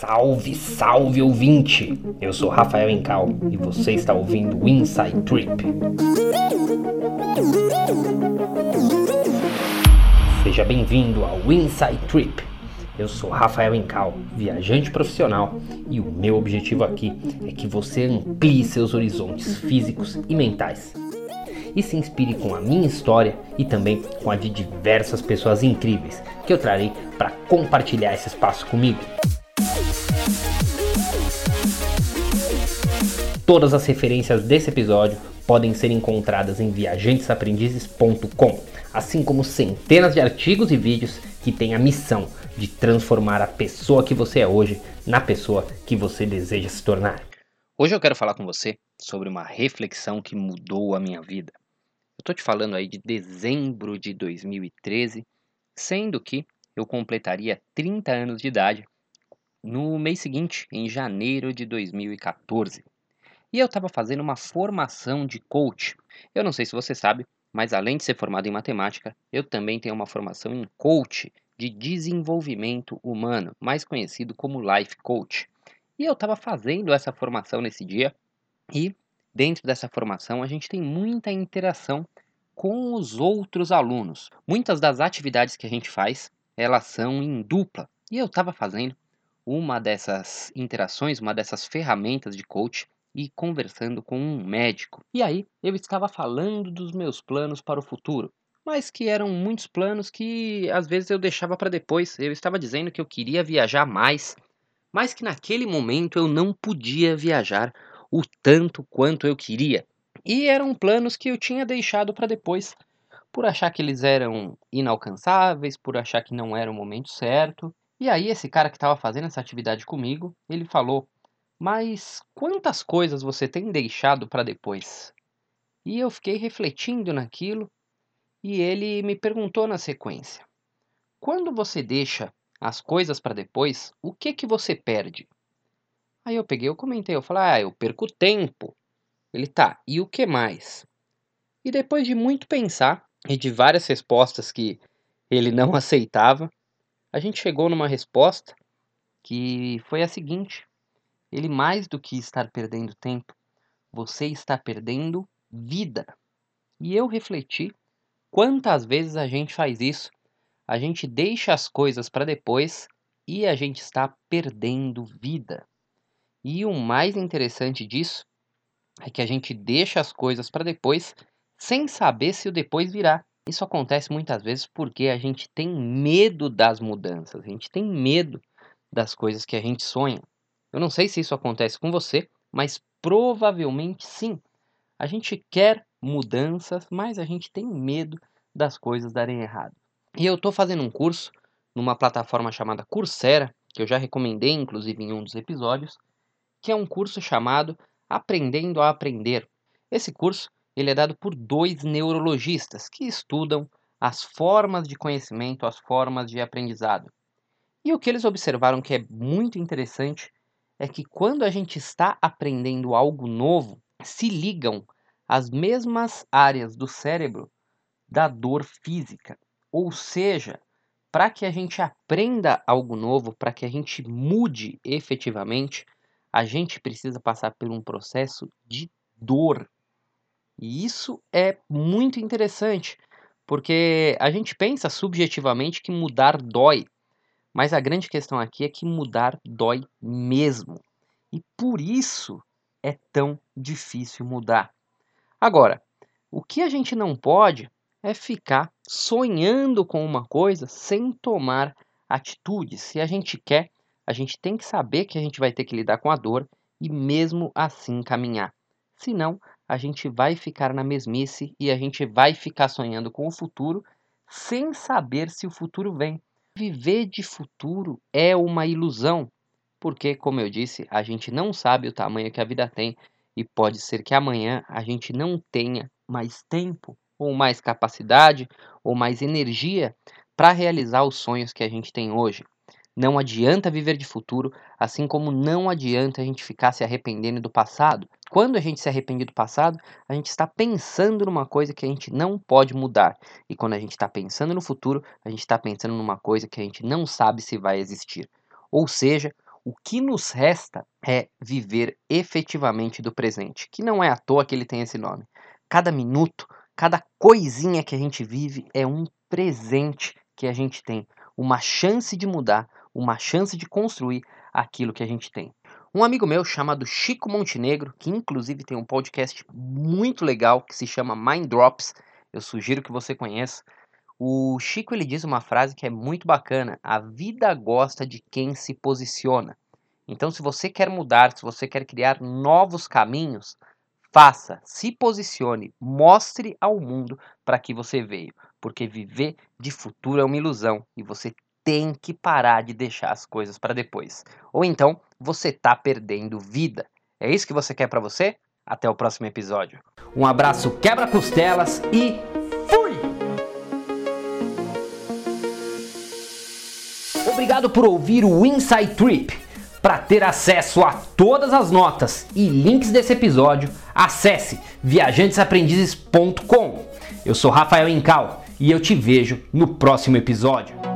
Salve, salve ouvinte! Eu sou Rafael Incal e você está ouvindo o Inside Trip. Seja bem-vindo ao Inside Trip. Eu sou Rafael Incal, viajante profissional, e o meu objetivo aqui é que você amplie seus horizontes físicos e mentais e se inspire com a minha história e também com a de diversas pessoas incríveis que eu trarei para compartilhar esse espaço comigo. Todas as referências desse episódio podem ser encontradas em viajantesaprendizes.com, assim como centenas de artigos e vídeos que têm a missão de transformar a pessoa que você é hoje na pessoa que você deseja se tornar. Hoje eu quero falar com você sobre uma reflexão que mudou a minha vida. Eu estou te falando aí de dezembro de 2013, sendo que eu completaria 30 anos de idade no mês seguinte, em janeiro de 2014. E eu estava fazendo uma formação de coach. Eu não sei se você sabe, mas além de ser formado em matemática, eu também tenho uma formação em coach de desenvolvimento humano, mais conhecido como life coach. E eu estava fazendo essa formação nesse dia e dentro dessa formação a gente tem muita interação com os outros alunos. Muitas das atividades que a gente faz, elas são em dupla. E eu estava fazendo uma dessas interações, uma dessas ferramentas de coach e conversando com um médico. E aí eu estava falando dos meus planos para o futuro, mas que eram muitos planos que às vezes eu deixava para depois. Eu estava dizendo que eu queria viajar mais, mas que naquele momento eu não podia viajar o tanto quanto eu queria. E eram planos que eu tinha deixado para depois, por achar que eles eram inalcançáveis, por achar que não era o momento certo. E aí esse cara que estava fazendo essa atividade comigo, ele falou: mas quantas coisas você tem deixado para depois? E eu fiquei refletindo naquilo e ele me perguntou na sequência: Quando você deixa as coisas para depois, o que que você perde? Aí eu peguei, eu comentei, eu falei: "Ah, eu perco tempo". Ele tá, e o que mais? E depois de muito pensar e de várias respostas que ele não aceitava, a gente chegou numa resposta que foi a seguinte: ele mais do que estar perdendo tempo, você está perdendo vida. E eu refleti quantas vezes a gente faz isso. A gente deixa as coisas para depois e a gente está perdendo vida. E o mais interessante disso é que a gente deixa as coisas para depois sem saber se o depois virá. Isso acontece muitas vezes porque a gente tem medo das mudanças, a gente tem medo das coisas que a gente sonha. Eu não sei se isso acontece com você, mas provavelmente sim. A gente quer mudanças, mas a gente tem medo das coisas darem errado. E eu estou fazendo um curso numa plataforma chamada Coursera, que eu já recomendei inclusive em um dos episódios, que é um curso chamado Aprendendo a Aprender. Esse curso ele é dado por dois neurologistas que estudam as formas de conhecimento, as formas de aprendizado. E o que eles observaram que é muito interessante é que quando a gente está aprendendo algo novo, se ligam as mesmas áreas do cérebro da dor física. Ou seja, para que a gente aprenda algo novo, para que a gente mude efetivamente, a gente precisa passar por um processo de dor. E isso é muito interessante, porque a gente pensa subjetivamente que mudar dói, mas a grande questão aqui é que mudar dói mesmo. E por isso é tão difícil mudar. Agora, o que a gente não pode é ficar sonhando com uma coisa sem tomar atitude. Se a gente quer, a gente tem que saber que a gente vai ter que lidar com a dor e mesmo assim caminhar. Senão, a gente vai ficar na mesmice e a gente vai ficar sonhando com o futuro sem saber se o futuro vem. Viver de futuro é uma ilusão, porque, como eu disse, a gente não sabe o tamanho que a vida tem e pode ser que amanhã a gente não tenha mais tempo, ou mais capacidade, ou mais energia para realizar os sonhos que a gente tem hoje. Não adianta viver de futuro, assim como não adianta a gente ficar se arrependendo do passado. Quando a gente se arrepende do passado, a gente está pensando numa coisa que a gente não pode mudar. E quando a gente está pensando no futuro, a gente está pensando numa coisa que a gente não sabe se vai existir. Ou seja, O que nos resta é viver efetivamente do presente, que não é à toa que ele tem esse nome. Cada minuto, cada coisinha que a gente vive é um presente que a gente tem, uma chance de mudar, uma chance de construir aquilo que a gente tem. Um amigo meu chamado Chico Montenegro, que inclusive tem um podcast muito legal que se chama Mind Drops, eu sugiro que você conheça. O Chico ele diz uma frase que é muito bacana: a vida gosta de quem se posiciona. Então, se você quer mudar, se você quer criar novos caminhos, faça, se posicione, mostre ao mundo para que você veio, porque viver de futuro é uma ilusão e você tem que parar de deixar as coisas para depois. Ou então, você está perdendo vida. É isso que você quer para você? Até o próximo episódio. Um abraço quebra-costelas e fui! Obrigado por ouvir o Inside Trip. Para ter acesso a todas as notas e links desse episódio, acesse viajantesaprendizes.com. Eu sou Rafael Incal e eu te vejo no próximo episódio.